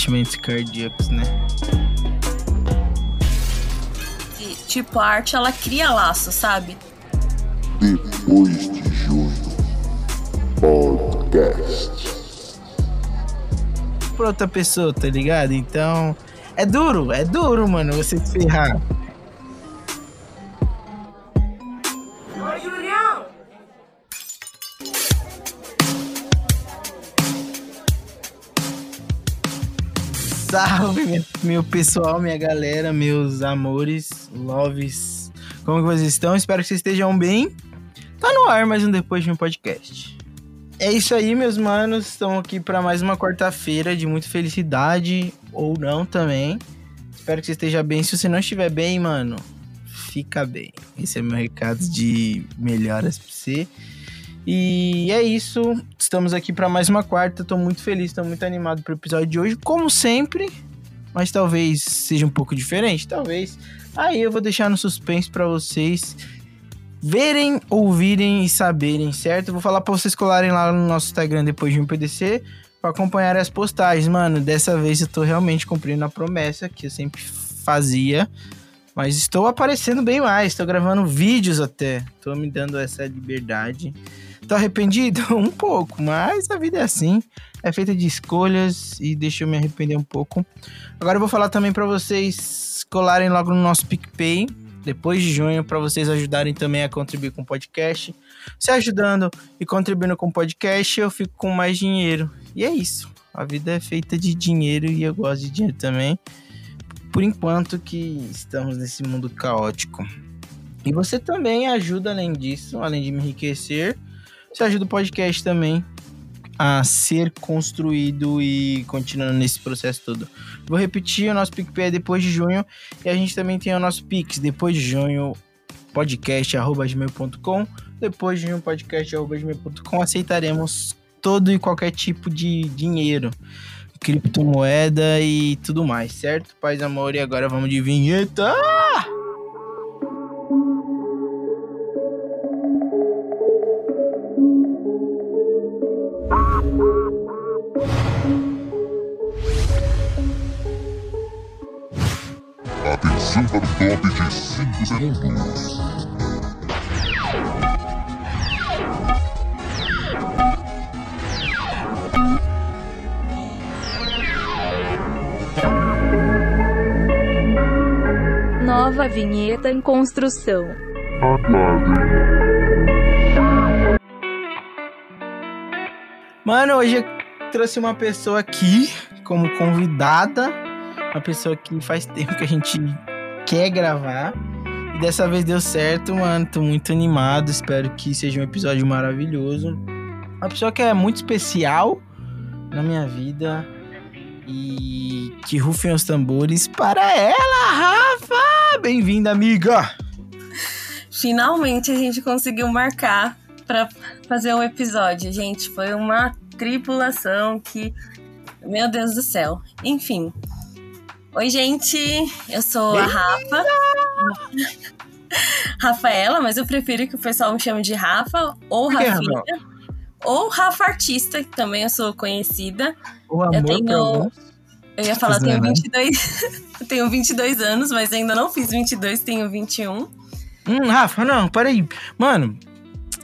batimentos cardíacos, né? E, tipo, a arte ela cria laço, sabe? Depois de junho. Podcast. Pra outra pessoa, tá ligado? Então, é duro, é duro, mano, você se ferrar. Salve, meu, pessoal, minha galera, meus amores, loves. Como vocês estão? Espero que vocês estejam bem. Tá no ar mais um Depois de um Podcast. É isso aí, meus manos. Estão aqui para mais uma quarta-feira de muita felicidade, ou não também. Espero que você esteja bem. Se você não estiver bem, mano, fica bem. Esse é meu recado de melhoras pra você. E é isso. Estamos aqui para mais uma quarta. Tô muito feliz, tô muito animado pro episódio de hoje, como sempre. Mas talvez seja um pouco diferente, talvez. Aí eu vou deixar no suspense para vocês verem, ouvirem e saberem, certo? Vou falar para vocês colarem lá no nosso Instagram depois de um PDC para acompanhar as postagens, mano. Dessa vez eu tô realmente cumprindo a promessa que eu sempre fazia. Mas estou aparecendo bem mais, estou gravando vídeos até. Tô me dando essa liberdade. Tô arrependido? Um pouco, mas a vida é assim. É feita de escolhas e deixa eu me arrepender um pouco. Agora eu vou falar também para vocês colarem logo no nosso PicPay, depois de junho, para vocês ajudarem também a contribuir com o podcast. Se ajudando e contribuindo com o podcast, eu fico com mais dinheiro. E é isso. A vida é feita de dinheiro e eu gosto de dinheiro também. Por enquanto que estamos nesse mundo caótico. E você também ajuda além disso, além de me enriquecer você ajuda o podcast também a ser construído e continuando nesse processo todo. Vou repetir, o nosso PicPay é depois de junho e a gente também tem o nosso Pix depois de junho, podcast.gmail.com depois de junho, podcast.gmail.com aceitaremos todo e qualquer tipo de dinheiro, criptomoeda e tudo mais, certo? Paz, amor, e agora vamos de vinheta! 5 segundos. Nova vinheta em construção. Mano, hoje eu trouxe uma pessoa aqui como convidada. Uma pessoa que faz tempo que a gente quer gravar. Dessa vez deu certo, mano. Tô muito animado. Espero que seja um episódio maravilhoso. Uma pessoa que é muito especial na minha vida. E que rufem os tambores para ela, Rafa! Bem-vinda, amiga! Finalmente a gente conseguiu marcar para fazer um episódio, gente. Foi uma tripulação que. Meu Deus do céu. Enfim. Oi, gente. Eu sou a Rafa. Rafaela, mas eu prefiro que o pessoal me chame de Rafa ou Por que, Rafinha. Rafael? Ou Rafa Artista, que também eu sou conhecida. O amor Eu tenho-. Eu ia falar, eu tenho Fazendo, né? 22. eu tenho 22 anos, mas ainda não fiz 22, tenho 21. Hum, Rafa, não, peraí. Mano,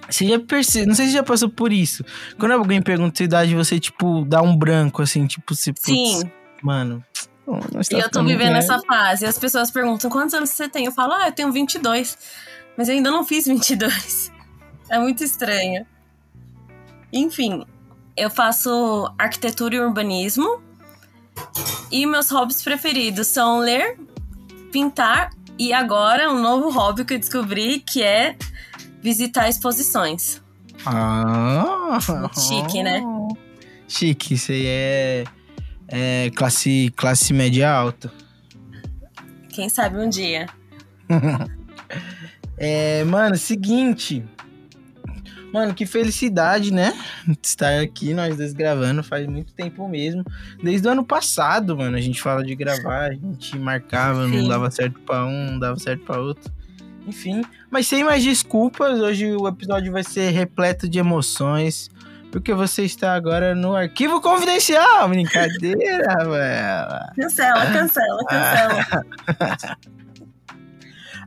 você já percebeu, não sei se você já passou por isso. Quando alguém pergunta sua idade, você, tipo, dá um branco, assim, tipo, putz, Sim. Mano, E tá eu tô vivendo velho. essa fase. E as pessoas perguntam quantos anos você tem. Eu falo, ah, eu tenho 22. Mas eu ainda não fiz 22. É muito estranho. Enfim, eu faço arquitetura e urbanismo. E meus hobbies preferidos são ler, pintar e agora um novo hobby que eu descobri que é visitar exposições. Ah, Chique, né? Chique, isso aí é, é classe, classe média alta. Quem sabe um dia. É, mano, seguinte. Mano, que felicidade, né? Estar aqui, nós dois gravando faz muito tempo mesmo. Desde o ano passado, mano, a gente fala de gravar, a gente marcava, não Sim. dava certo pra um, não dava certo pra outro. Enfim, mas sem mais desculpas, hoje o episódio vai ser repleto de emoções. Porque você está agora no arquivo confidencial. Brincadeira, velho. Cancela, cancela, cancela.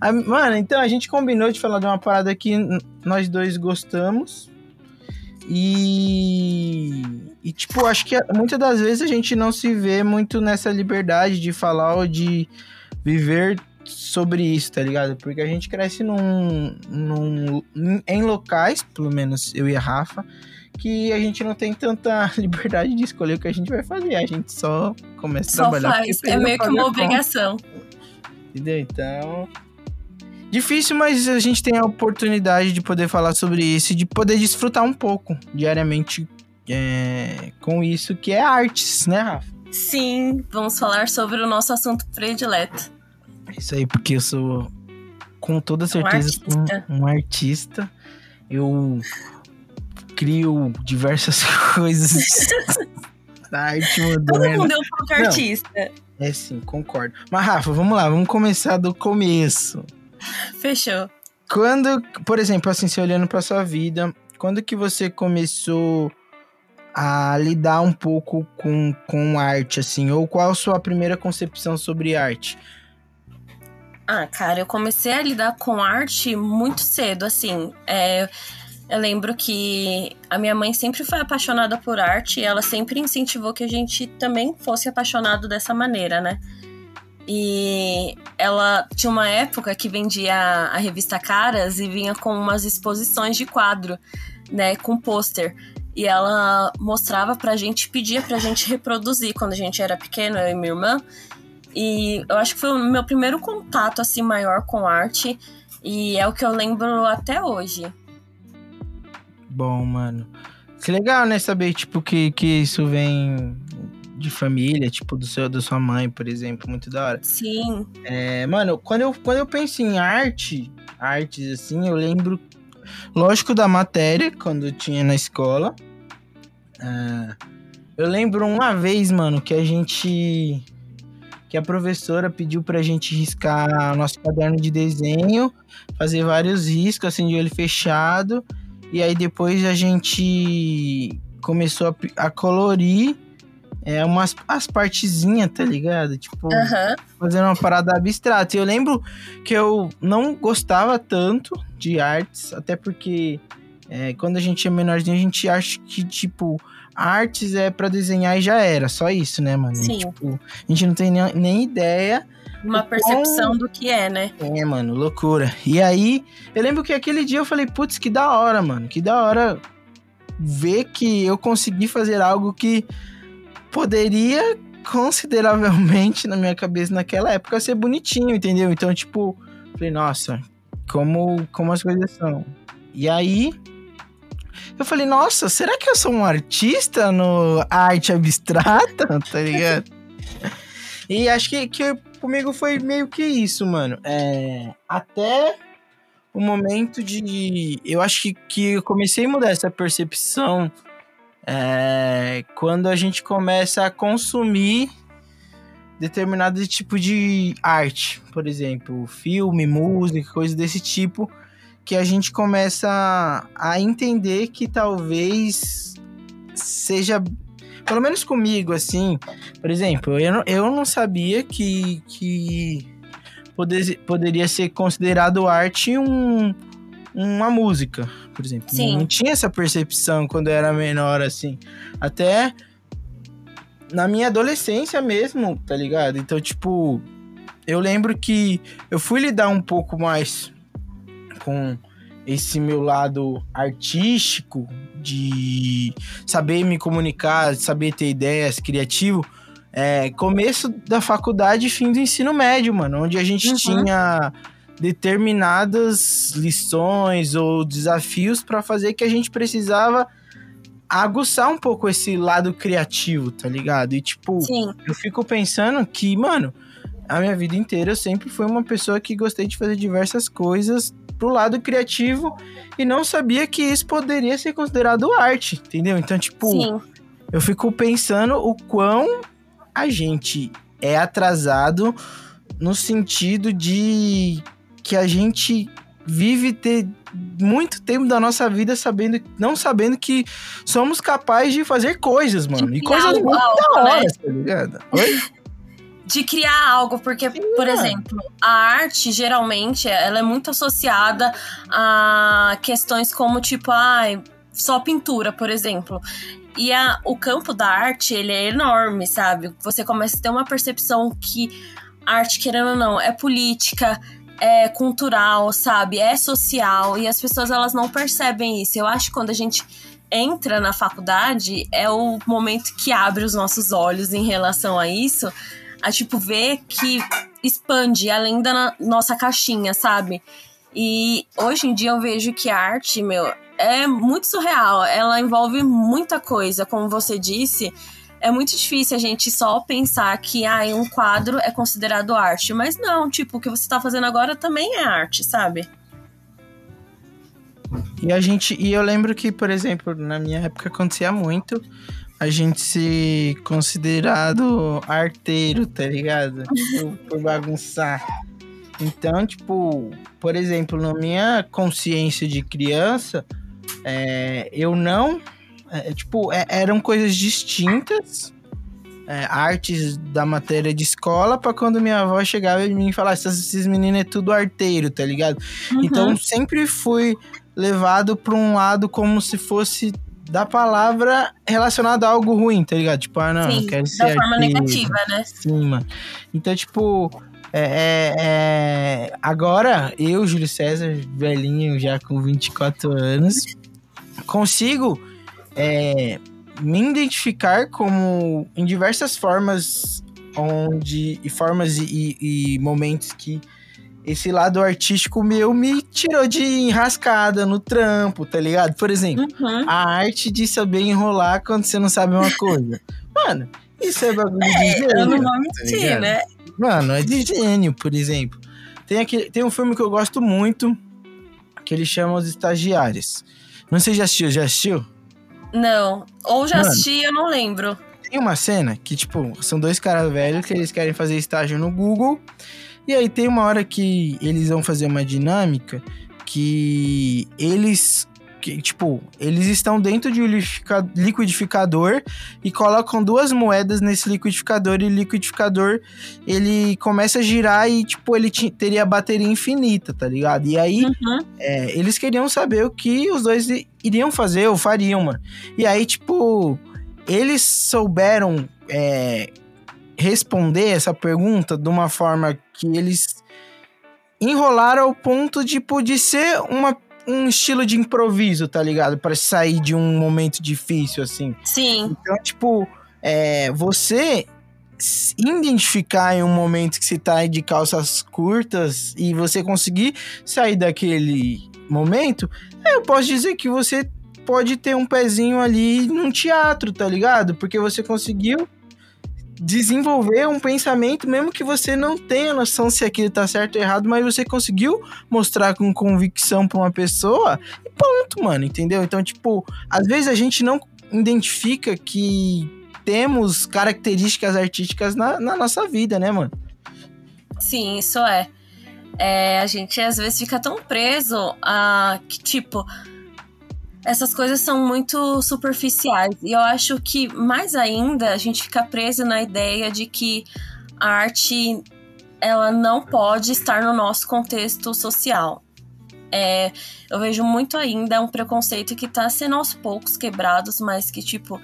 Ah, Mano, então a gente combinou de falar de uma parada que nós dois gostamos. E. E, tipo, acho que muitas das vezes a gente não se vê muito nessa liberdade de falar ou de viver sobre isso, tá ligado? Porque a gente cresce num, num, em locais, pelo menos eu e a Rafa, que a gente não tem tanta liberdade de escolher o que a gente vai fazer. A gente só começa a Só trabalhar. faz. É meio que uma a obrigação. Entendeu? Então. Difícil, mas a gente tem a oportunidade de poder falar sobre isso e de poder desfrutar um pouco diariamente é, com isso, que é artes, né, Rafa? Sim, vamos falar sobre o nosso assunto predileto. É Isso aí, porque eu sou, com toda certeza, artista. Um, um artista. Eu crio diversas coisas da arte Todo moderna. mundo é um pouco artista. É sim, concordo. Mas, Rafa, vamos lá, vamos começar do começo. Fechou. Quando, por exemplo, assim, você olhando pra sua vida, quando que você começou a lidar um pouco com, com arte, assim? Ou qual a sua primeira concepção sobre arte? Ah, cara, eu comecei a lidar com arte muito cedo, assim. É, eu lembro que a minha mãe sempre foi apaixonada por arte e ela sempre incentivou que a gente também fosse apaixonado dessa maneira, né? E ela tinha uma época que vendia a revista Caras e vinha com umas exposições de quadro, né, com pôster. E ela mostrava pra gente, pedia pra gente reproduzir quando a gente era pequeno, eu e minha irmã. E eu acho que foi o meu primeiro contato assim maior com arte e é o que eu lembro até hoje. Bom, mano. Que legal, né? Saber, tipo, que, que isso vem de família, tipo, do seu, da sua mãe, por exemplo. Muito da hora. Sim, É, mano, quando eu, quando eu penso em arte, artes assim, eu lembro, lógico, da matéria, quando eu tinha na escola. Ah, eu lembro uma vez, mano, que a gente. Que a professora pediu pra gente riscar nosso caderno de desenho, fazer vários riscos, assim, de olho fechado. E aí depois a gente começou a, a colorir é, umas as partezinhas, tá ligado? Tipo fazendo uma parada abstrata. E eu lembro que eu não gostava tanto de artes, até porque é, quando a gente é menorzinho, a gente acha que, tipo, artes é pra desenhar e já era, só isso, né, mano? Sim. tipo, a gente não tem nem, nem ideia. Uma percepção do que é, né? É, mano, loucura. E aí, eu lembro que aquele dia eu falei, putz, que da hora, mano, que da hora ver que eu consegui fazer algo que poderia consideravelmente na minha cabeça naquela época ser bonitinho, entendeu? Então, tipo, falei, nossa, como, como as coisas são. E aí, eu falei, nossa, será que eu sou um artista no arte abstrata? Tá ligado? e acho que, que comigo foi meio que isso, mano. É, até o momento de. Eu acho que, que eu comecei a mudar essa percepção é, quando a gente começa a consumir determinado tipo de arte, por exemplo, filme, música, coisas desse tipo, que a gente começa a entender que talvez seja, pelo menos comigo, assim, por exemplo, eu não, eu não sabia que, que poder, poderia ser considerado arte um, uma música, por exemplo. Sim. Não tinha essa percepção quando eu era menor, assim. Até na minha adolescência mesmo, tá ligado? Então, tipo, eu lembro que eu fui lidar um pouco mais com esse meu lado artístico, de saber me comunicar, saber ter ideias, criativo, é, começo da faculdade e fim do ensino médio, mano, onde a gente Uhum. tinha determinadas lições ou desafios para fazer que a gente precisava aguçar um pouco esse lado criativo, tá ligado? E tipo, Sim, eu fico pensando que, mano, a minha vida inteira eu sempre fui uma pessoa que gostei de fazer diversas coisas pro lado criativo e não sabia que isso poderia ser considerado arte, entendeu? Então, tipo, sim, eu fico pensando o quão a gente é atrasado no sentido de que a gente vive ter muito tempo da nossa vida sabendo, não sabendo que somos capazes de fazer coisas, mano. E coisas muito da hora, né? tá ligado? Oi? de criar algo, porque, Sim, por exemplo, a arte geralmente ela é muito associada a questões como tipo, ah, só pintura, por exemplo. E a, o campo da arte, ele é enorme, sabe? Você começa a ter uma percepção que arte, querendo ou não, é política, é cultural, sabe? É social e as pessoas elas não percebem isso. Eu acho que quando a gente entra na faculdade é o momento que abre os nossos olhos em relação a isso, a tipo ver que expande além da nossa caixinha, sabe? E hoje em dia eu vejo que a arte, meu, é muito surreal. Ela envolve muita coisa, como você disse. É muito difícil a gente só pensar que ah, um quadro é considerado arte. Mas não, tipo, o que você tá fazendo agora também é arte, sabe? E a gente. E eu lembro que, por exemplo, na minha época acontecia muito a gente se considerado arteiro, tá ligado? por, por bagunçar. Então, tipo, por exemplo, na minha consciência de criança, é, eu não. É, tipo, é, eram coisas distintas. É, artes da matéria de escola para quando minha avó chegava e me falava: esses meninos é tudo arteiro, tá ligado? Uhum. Então sempre fui levado para um lado como se fosse da palavra relacionada a algo ruim, tá ligado? Tipo, ah, não, Sim, quero ser. Da forma negativa, né? Sim, mano. Então, tipo. É, é, é, agora, eu, Júlio César, velhinho, já com 24 anos, consigo é, me identificar como em diversas formas onde e formas e, e, momentos que esse lado artístico meu me tirou de enrascada no trampo, tá ligado? Por exemplo, uhum. a arte de saber enrolar quando você não sabe uma coisa. Mano, isso é bagulho é, de gênio. Eu não vou mentir, tá né? Mano, é de gênio, por exemplo. Tem, aqui, tem um filme que eu gosto muito, que ele chama Os Estagiários. Não sei se já assistiu, já assistiu? Não. Ou já Mano, assisti, eu não lembro. Tem uma cena que, tipo, são dois caras velhos que eles querem fazer estágio no Google. E aí tem uma hora que eles vão fazer uma dinâmica que eles que, tipo, eles estão dentro de um liquidificador e colocam duas moedas nesse liquidificador e o liquidificador ele começa a girar e, tipo, ele teria bateria infinita, tá ligado? E aí uhum. é, eles queriam saber o que os dois iriam fazer ou fariam, mano. E aí, tipo, eles souberam é, responder essa pergunta de uma forma que eles enrolaram ao ponto de, de ser uma, um estilo de improviso, tá ligado? Para sair de um momento difícil, assim. Sim. Então, tipo, é, você identificar em um momento que você tá de calças curtas e você conseguir sair daquele momento, eu posso dizer que você pode ter um pezinho ali num teatro, tá ligado? Porque você conseguiu desenvolver um pensamento, mesmo que você não tenha noção se aquilo tá certo ou errado, mas você conseguiu mostrar com convicção pra uma pessoa e ponto, mano, entendeu? Então, tipo, às vezes a gente não identifica que temos características artísticas na, na nossa vida, né, mano? Sim, isso é. é. A gente às vezes fica tão preso a que, tipo, essas coisas são muito superficiais. E eu acho que mais ainda a gente fica preso na ideia de que a arte ela não pode estar no nosso contexto social. É, eu vejo muito ainda um preconceito que está sendo aos poucos quebrados, mas que, tipo,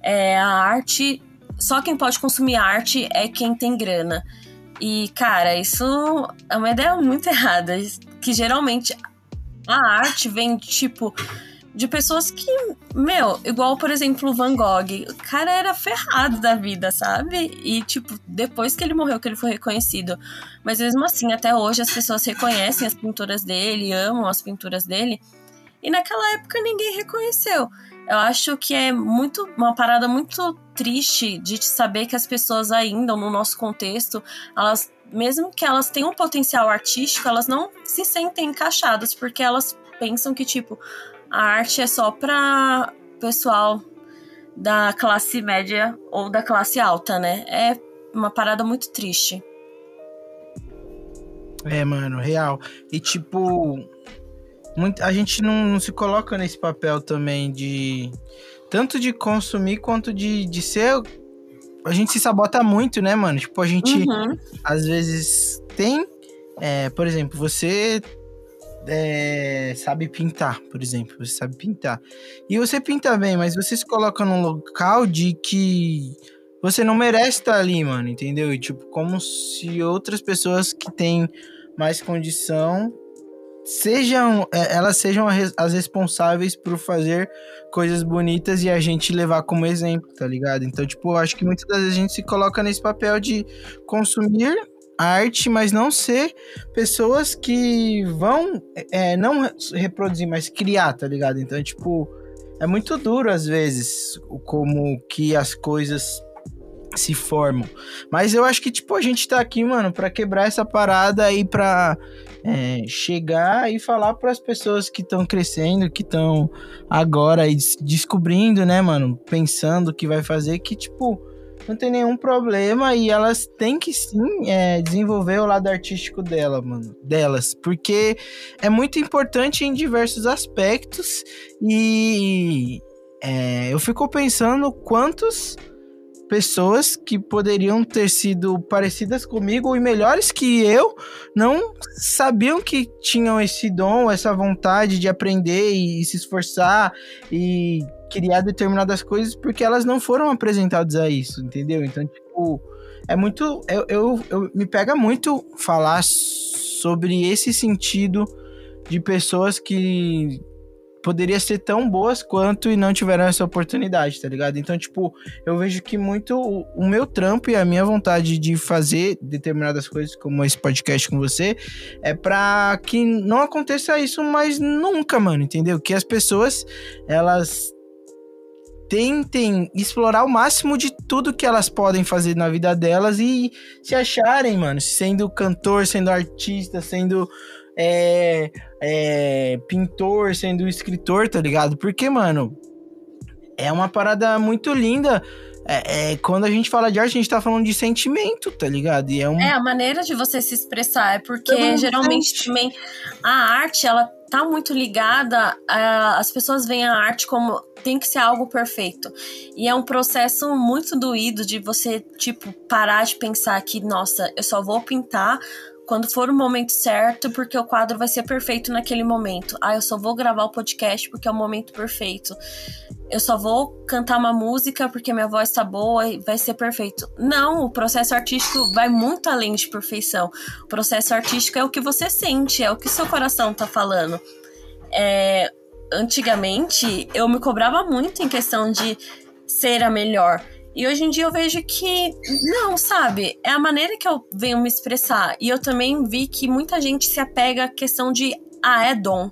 é, a arte. Só quem pode consumir arte é quem tem grana. E, cara, isso é uma ideia muito errada. Que geralmente a arte vem, tipo, de pessoas que, meu, igual, por exemplo, o Van Gogh. O cara era ferrado da vida, sabe? E, tipo, depois que ele morreu, que ele foi reconhecido. Mas mesmo assim, até hoje as pessoas reconhecem as pinturas dele, amam as pinturas dele. E naquela época ninguém reconheceu. Eu acho que é muito uma parada muito triste de saber que as pessoas ainda no nosso contexto, elas mesmo que elas tenham um potencial artístico, elas não se sentem encaixadas porque elas pensam que tipo, a arte é só para pessoal da classe média ou da classe alta, né? É uma parada muito triste. É, mano, real. E tipo, muito, a gente não, não se coloca nesse papel também de tanto de consumir quanto de, de ser. A gente se sabota muito, né, mano? Tipo, a gente Uhum. às vezes tem. é, por exemplo, você é, sabe pintar, por exemplo. Você sabe pintar. E você pinta bem, mas você se coloca num local de que você não merece estar ali, mano, entendeu? E tipo, como se outras pessoas que têm mais condição sejam é, elas sejam as responsáveis por fazer coisas bonitas e a gente levar como exemplo, tá ligado? Então, tipo, acho que muitas das vezes a gente se coloca nesse papel de consumir arte, mas não ser pessoas que vão é, não re- reproduzir, mas criar, tá ligado? Então, tipo, é muito duro às vezes como que as coisas se formam. Mas eu acho que, tipo, a gente tá aqui, mano, pra quebrar essa parada e pra é, chegar e falar pras pessoas que estão crescendo, que estão agora aí des- descobrindo, né, mano, pensando o que vai fazer, que, tipo, não tem nenhum problema e elas têm que sim é, desenvolver o lado artístico dela, mano, delas, porque é muito importante em diversos aspectos e é, eu fico pensando quantos pessoas que poderiam ter sido parecidas comigo e melhores que eu não sabiam que tinham esse dom, essa vontade de aprender e, se esforçar e criar determinadas coisas porque elas não foram apresentadas a isso, entendeu? Então, tipo, é muito. Eu, eu, eu- me pega muito falar sobre esse sentido de pessoas que poderia ser tão boas quanto e não tiveram essa oportunidade, tá ligado? Então, tipo, eu vejo que muito o, o meu trampo e a minha vontade de fazer determinadas coisas, como esse podcast com você, é pra que não aconteça isso mais nunca, mano, entendeu? Que as pessoas, elas tentem explorar o máximo de tudo que elas podem fazer na vida delas e se acharem, mano, sendo cantor, sendo artista, sendo é, é, pintor, sendo escritor, tá ligado? Porque, mano, é uma parada muito linda. É, é, quando a gente fala de arte, a gente tá falando de sentimento, tá ligado? E é um. É a maneira de você se expressar, é porque geralmente sente. também a arte, ela tá muito ligada, a, as pessoas veem a arte como tem que ser algo perfeito. E é um processo muito doído de você, tipo, parar de pensar que, nossa, eu só vou pintar quando for o momento certo, porque o quadro vai ser perfeito naquele momento. Ah, eu só vou gravar o podcast porque é o momento perfeito. Eu só vou cantar uma música porque minha voz tá boa e vai ser perfeito. Não, o processo artístico vai muito além de perfeição. O processo artístico é o que você sente, é o que seu coração tá falando. É, antigamente, eu me cobrava muito em questão de ser a melhor. E hoje em dia eu vejo que não, sabe? É a maneira que eu venho me expressar. E eu também vi que muita gente se apega à questão de ah, é dom.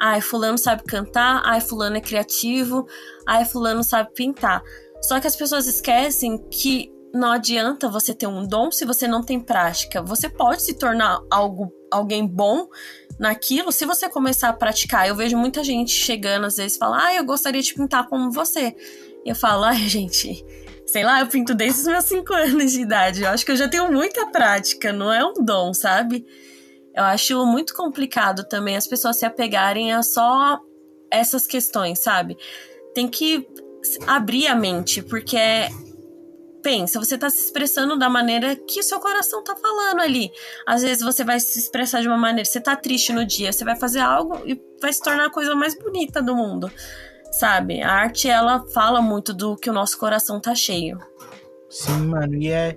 Ai, fulano sabe cantar, ai, fulano é criativo, ai, fulano sabe pintar. Só que as pessoas esquecem que não adianta você ter um dom se você não tem prática. Você pode se tornar algo, alguém bom naquilo se você começar a praticar. Eu vejo muita gente chegando às vezes e fala: "Ah, eu gostaria de pintar como você". E eu falo: "Ai, gente, sei lá, eu pinto desde os meus 5 anos de idade. Eu acho que eu já tenho muita prática, não é um dom, sabe?" Eu acho muito complicado também as pessoas se apegarem a só essas questões, sabe? Tem que abrir a mente, porque é pensa, você tá se expressando da maneira que o seu coração tá falando ali. Às vezes você vai se expressar de uma maneira, você tá triste no dia, você vai fazer algo e vai se tornar a coisa mais bonita do mundo. Sabe? A arte ela fala muito do que o nosso coração tá cheio. Sim, mano, e é.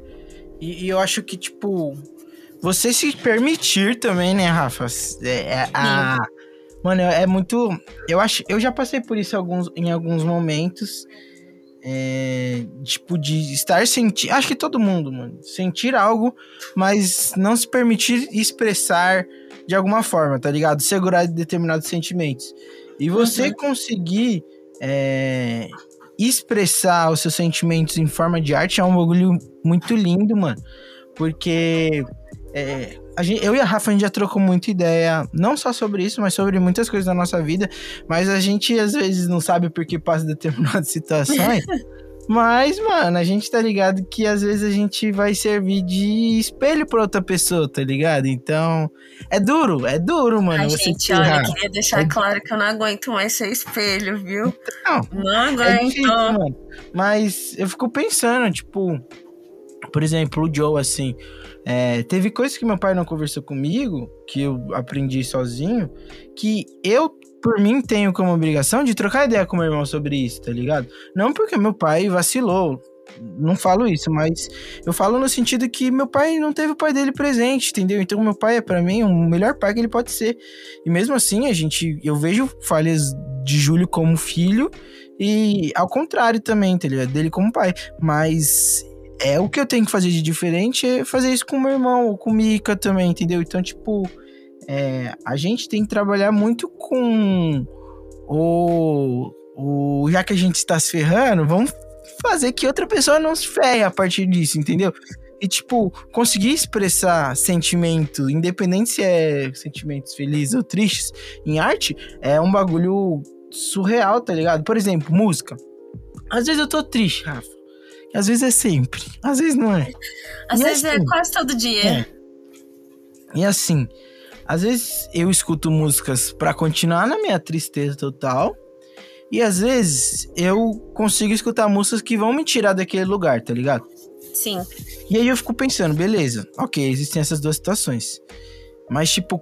E, e eu acho que, tipo, você se permitir também, né, Rafa? É, é a. Mano, é muito. Eu acho. Eu já passei por isso alguns, em alguns momentos. É, tipo, de estar sentindo. Acho que todo mundo, mano. Sentir algo, mas não se permitir expressar de alguma forma, tá ligado? Segurar determinados sentimentos. E você Uhum. conseguir é, expressar os seus sentimentos em forma de arte é um bagulho muito lindo, mano. Porque é, gente- eu e a Rafa a gente já trocou muita ideia, não só sobre isso, mas sobre muitas coisas da nossa vida. Mas a gente às vezes não sabe por que passa determinadas situações. Mas, mano, a gente tá ligado que às vezes a gente vai servir de espelho pra outra pessoa, tá ligado? Então, é duro, é duro, mano. Ai, você gente, tirar. olha, eu queria deixar É- claro que eu não aguento mais ser espelho, viu? Não, Não É aguento. difícil, mano. Mas eu fico pensando, tipo, por exemplo, o Joe, assim, é, teve coisas que meu pai não conversou comigo, que eu aprendi sozinho, que eu, por mim, tenho como obrigação de trocar ideia com meu irmão sobre isso, tá ligado? Não porque meu pai vacilou. Não falo isso, mas eu falo no sentido que meu pai não teve o pai dele presente, entendeu? Então meu pai é pra mim o melhor pai que ele pode ser. E mesmo assim, a gente eu vejo falhas de Júlio como filho e ao contrário também, tá ligado? Dele como pai. Mas é o que eu tenho que fazer de diferente é fazer isso com meu irmão, ou com Mika também, entendeu? Então, tipo, é, a gente tem que trabalhar muito com o, o. Já que a gente está se ferrando, vamos fazer que outra pessoa não se ferre a partir disso, entendeu? E, tipo, conseguir expressar sentimento, independente se é sentimentos felizes ou tristes, em arte, é um bagulho surreal, tá ligado? Por exemplo, música. Às vezes eu tô triste, Rafa. Às vezes é sempre. Às vezes não é. Às E vezes é assim? quase todo dia. É. E assim, às vezes eu escuto músicas pra continuar na minha tristeza total. E às vezes eu consigo escutar músicas que vão me tirar daquele lugar, tá ligado? Sim. E aí eu fico pensando, beleza, ok, existem essas duas situações. Mas, tipo,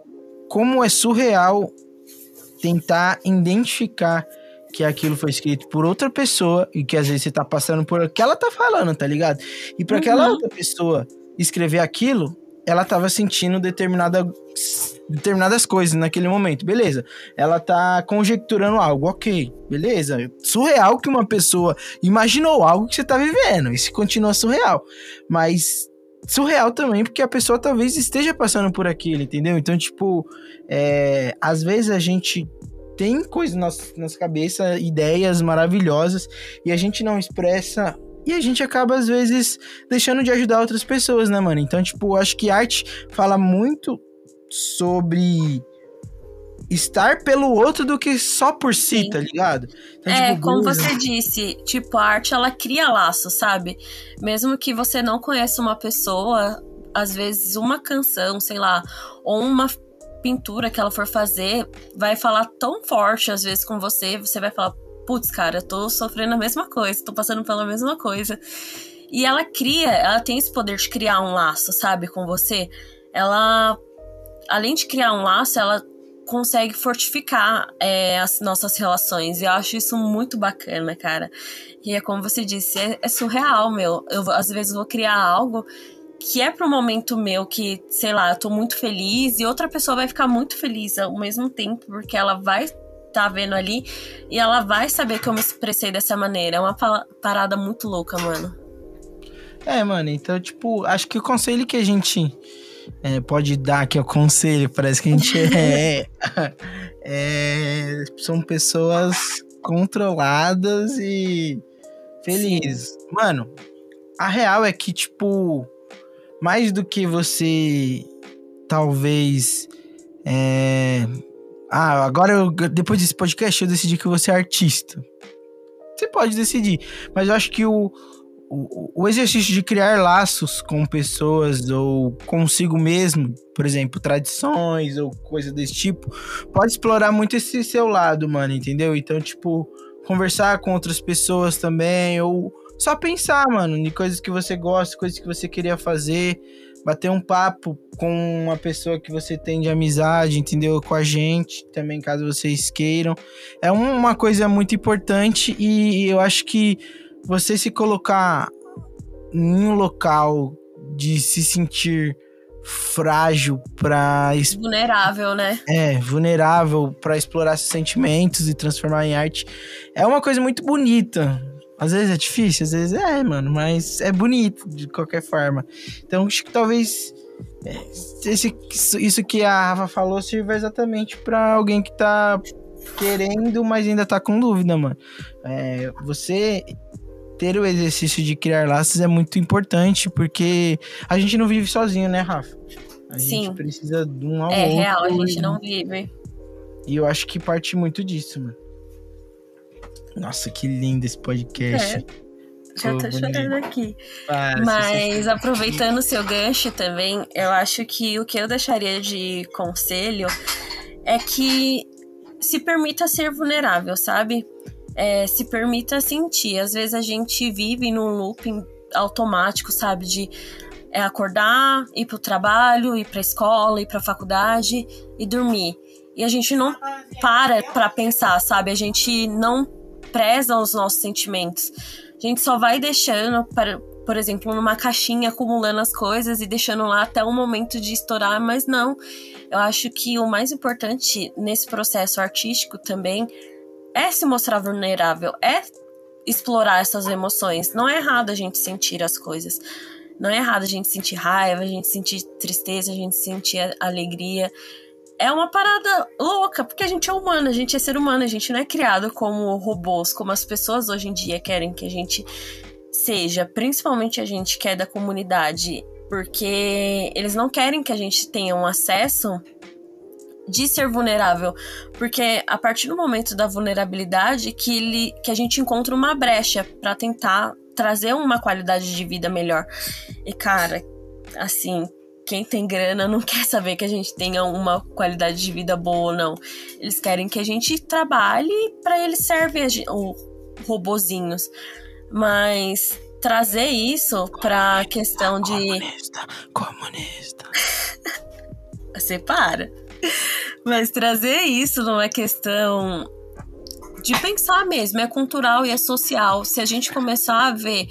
como é surreal tentar identificar que aquilo foi escrito por outra pessoa e que às vezes você tá passando por o que ela tá falando, tá ligado? E pra aquela Uhum. outra pessoa escrever aquilo, ela tava sentindo determinada, determinadas coisas naquele momento, beleza. Ela tá conjecturando algo, ok, beleza. Surreal que uma pessoa imaginou algo que você tá vivendo, isso continua surreal. Mas surreal também porque a pessoa talvez esteja passando por aquilo, entendeu? Então, tipo, é, às vezes a gente tem coisas na nossa, nossa cabeça, ideias maravilhosas, e a gente não expressa. E a gente acaba, às vezes, deixando de ajudar outras pessoas, né, mano? Então, tipo, acho que arte fala muito sobre estar pelo outro do que só por si, Sim. tá ligado? Então, É, tipo, como você disse, tipo, a arte ela cria laços, sabe? Mesmo que você não conheça uma pessoa, às vezes uma canção, sei lá, ou uma pintura que ela for fazer, vai falar tão forte às vezes com você, você vai falar, putz, cara, eu tô sofrendo a mesma coisa, tô passando pela mesma coisa. E ela cria, ela tem esse poder de criar um laço, sabe, com você. Ela, além de criar um laço, ela consegue fortificar é, as nossas relações. E eu acho isso muito bacana, cara. E é como você disse, é, é surreal, meu. Eu às vezes vou criar algo que é pro momento meu que, sei lá, eu tô muito feliz e outra pessoa vai ficar muito feliz ao mesmo tempo, porque ela vai tá vendo ali e ela vai saber que eu me expressei dessa maneira. É uma pa- parada muito louca, mano. É, mano, então, tipo, acho que o conselho que a gente é, pode dar aqui é o conselho, parece que a gente é, é. São pessoas controladas e felizes. Mano, a real é que, tipo, mais do que você talvez. É, ah, agora eu, depois desse podcast eu decidi que vou ser artista. Você pode decidir, mas eu acho que o, o, exercício de criar laços com pessoas ou consigo mesmo, por exemplo, tradições ou coisa desse tipo, pode explorar muito esse seu lado, mano, entendeu? Então, tipo, conversar com outras pessoas também, ou só pensar, mano, em coisas que você gosta, coisas que você queria fazer, bater um papo com uma pessoa que você tem de amizade, entendeu? Com a gente também, caso vocês queiram. É uma coisa muito importante e eu acho que você se colocar em um local de se sentir frágil para Vulnerável, né? é vulnerável para explorar seus sentimentos e transformar em arte é uma coisa muito bonita. Às vezes é difícil, às vezes é, mano, mas é bonito de qualquer forma. Então acho que talvez é, esse, isso- isso que a Rafa falou sirva exatamente para alguém que tá querendo, mas ainda tá com dúvida, mano. É, você ter o exercício de criar laços é muito importante, porque a gente não vive sozinho, né, Rafa? A Sim. gente precisa de um ao É outro. real, a gente e- não vive. E eu acho que parte muito disso, mano. Nossa, que lindo esse podcast. É. Já tô chorando aqui. Ah, Mas aproveitando o seu gancho também, eu acho que o que eu deixaria de conselho é que se permita ser vulnerável, sabe? É, se permita sentir. Às vezes a gente vive num looping automático, sabe? De é, acordar, ir pro trabalho, ir pra escola, ir pra faculdade e dormir. E a gente não para pra pensar, sabe? A gente não preza os nossos sentimentos. A gente só vai deixando, para, por exemplo, numa caixinha, acumulando as coisas e deixando lá até o momento de estourar, mas não. Eu acho que o mais importante nesse processo artístico também é se mostrar vulnerável, é explorar essas emoções. Não é errado a gente sentir as coisas. Não é errado a gente sentir raiva, a gente sentir tristeza, a gente sentir alegria. É uma parada louca, porque a gente é humano, a gente é ser humano, a gente não é criado como robôs, como as pessoas hoje em dia querem que a gente seja, principalmente a gente que é da comunidade, porque eles não querem que a gente tenha um acesso de ser vulnerável, porque a partir do momento da vulnerabilidade que, ele, que a gente encontra uma brecha para tentar trazer uma qualidade de vida melhor. E cara, assim, quem tem grana não quer saber que a gente tenha uma qualidade de vida boa ou não. Eles querem que a gente trabalhe para eles servem os robozinhos. Mas trazer isso pra questão de. Comunista, comunista. Você para. Mas trazer isso numa questão de pensar mesmo, é cultural e é social. Se a gente começar a ver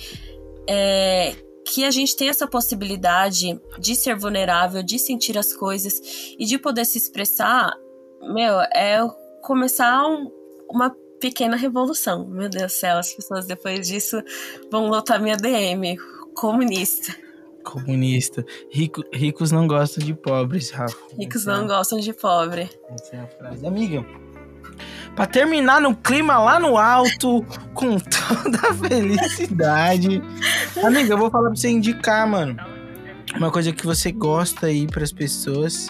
é, que a gente tem essa possibilidade de ser vulnerável, de sentir as coisas e de poder se expressar, meu, é começar um, uma pequena revolução. Meu Deus do céu, as pessoas depois disso vão lotar minha DM. Comunista. Comunista. Rico, ricos não gostam de pobres, Rafa. Ricos Essa- não gostam de pobre. Essa é a frase. Amiga, pra terminar no clima lá no alto, com toda a felicidade. Amiga, eu vou falar pra você indicar, mano. Uma coisa que você gosta aí pras pessoas.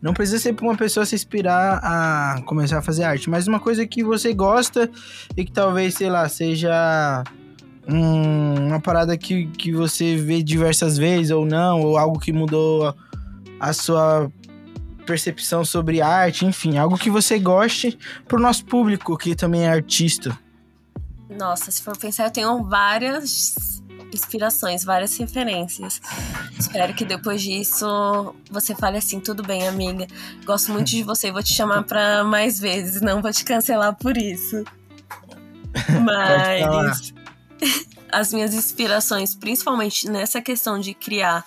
Não precisa ser pra uma pessoa se inspirar a começar a fazer arte, mas uma coisa que você gosta e que talvez, sei lá, seja um- uma parada que, que você vê diversas vezes ou não, ou algo que mudou a- a sua percepção sobre arte, enfim, algo que você goste pro nosso público que também é artista. Nossa, se for pensar, eu tenho várias inspirações, várias referências. Espero que depois disso você fale assim, tudo bem, amiga. Gosto muito de você, vou te chamar pra mais vezes, não vou te cancelar por isso. Mas as minhas inspirações, principalmente nessa questão de criar,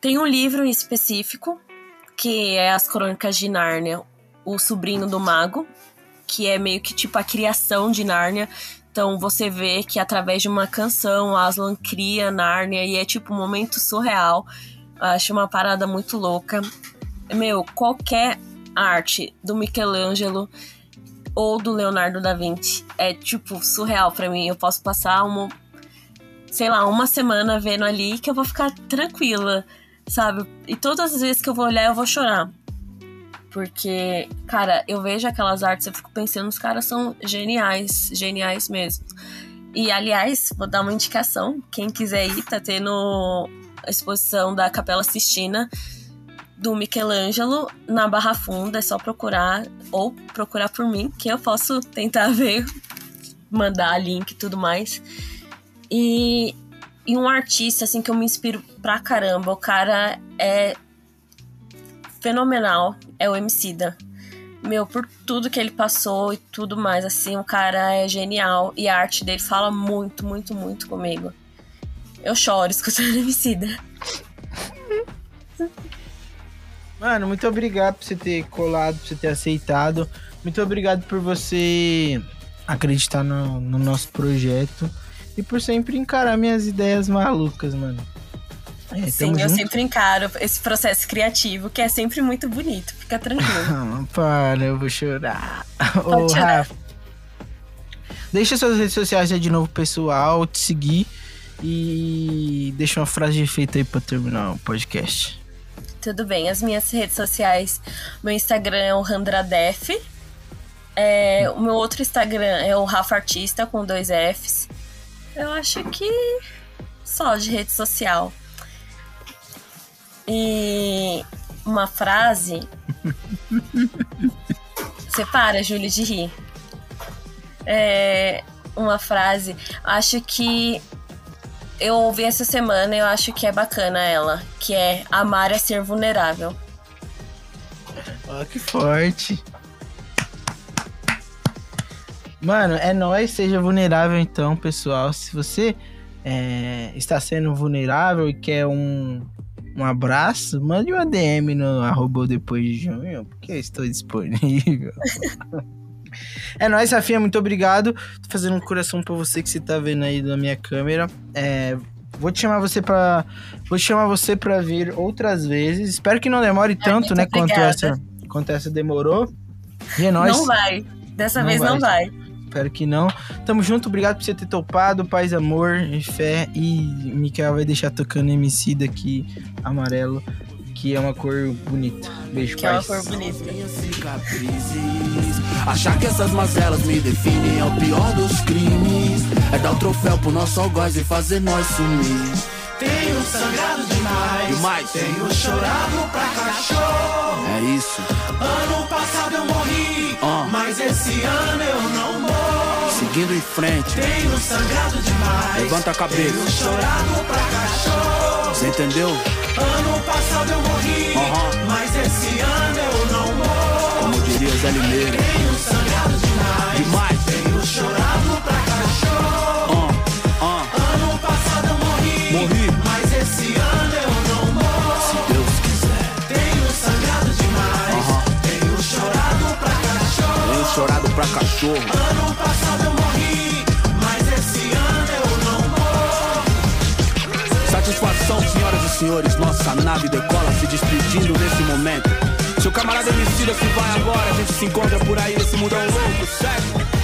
tem um livro em específico que é As Crônicas de Nárnia, o sobrinho do mago, que é meio que tipo a criação de Nárnia. Então você vê que através de uma canção Aslan cria Nárnia e é tipo um momento surreal. Eu acho uma parada muito louca. Meu, qualquer arte do Michelangelo ou do Leonardo da Vinci é tipo surreal pra mim. Eu posso passar uma sei lá, uma semana vendo ali que eu vou ficar tranquila, sabe? E todas as vezes que eu vou olhar eu vou chorar. Porque, cara, eu vejo aquelas artes e fico pensando, os caras são geniais, geniais mesmo. E, aliás, vou dar uma indicação. Quem quiser ir, tá tendo a exposição da Capela Sistina do Michelangelo na Barra Funda. É só procurar, ou procurar por mim, que eu posso tentar ver, mandar link e tudo mais. E, e um artista, assim, que eu me inspiro pra caramba. O cara é fenomenal é o Emicida. Meu, por tudo que ele passou e tudo mais, assim, o cara é genial e a arte dele fala muito, muito, muito comigo. Eu choro escutando Emicida. Mano, muito obrigado por você ter colado, por você ter aceitado. Muito obrigado por você acreditar no, no nosso projeto e por sempre encarar minhas ideias malucas, mano. É, Sim, eu junto. sempre encaro esse processo criativo, que é sempre muito bonito. Fica tranquilo. Para, eu vou chorar. Pode chorar. Rafa. Deixa suas redes sociais aí de novo, pessoal, te seguir. E deixa uma frase de efeito aí pra terminar o podcast. Tudo bem, as minhas redes sociais, meu Instagram é o Randradef. É, o meu outro Instagram é o Rafa Artista com dois Fs. Eu acho que só de rede social. E uma frase. Você para, Júlio, de rir. É, uma frase. Acho que eu ouvi essa semana e eu acho que é bacana ela. Que é amar é ser vulnerável. Ó, que forte. Mano, é nóis, seja vulnerável então, pessoal. Se você é, está sendo vulnerável e quer um, um abraço, mande uma DM no arroba depois de junho, porque eu estou disponível. é nóis, Rafinha, muito obrigado. Tô fazendo um coração pra você que você tá vendo aí na minha câmera. É, vou te chamar você para Vou te chamar você pra vir outras vezes. Espero que não demore tanto, né? Quanto essa, quanto essa demorou. E é nóis. Não vai. Dessa Não vez não vai. Espero que não. Tamo junto, obrigado por você ter topado. Paz, amor e fé. E Mikael vai deixar tocando MC daqui, amarelo, que é uma cor bonita. Beijo, Que é uma paz. cor bonita. Achar que essas mazelas me definem é o pior dos crimes. É dar o troféu pro nosso algoz e fazer nós sumir. Tenho sangrado demais. Demais. Tenho chorado pra cachorro. É isso. Ano passado eu morri, Ah. mas esse ano eu não morro. Seguindo em frente. Tenho sangrado demais. Levanta a cabeça. Tenho chorado pra cachorro. Você entendeu? Ano passado eu morri, mas esse ano eu não morro. Como diria Zé Limeira. Tenho sangrado demais. Demais. Tenho chorado pra cachorro. Ah, ah. Ano passado eu morri, Morri. mas esse ano eu não morro. Se Deus quiser. Tenho sangrado demais. Tenho chorado pra cachorro. Tenho chorado pra cachorro. Ano passado eu morri, senhores. Nossa nave decola se despedindo nesse momento. Seu camarada homicida se vai agora. A gente se encontra por aí nesse mundão louco, certo?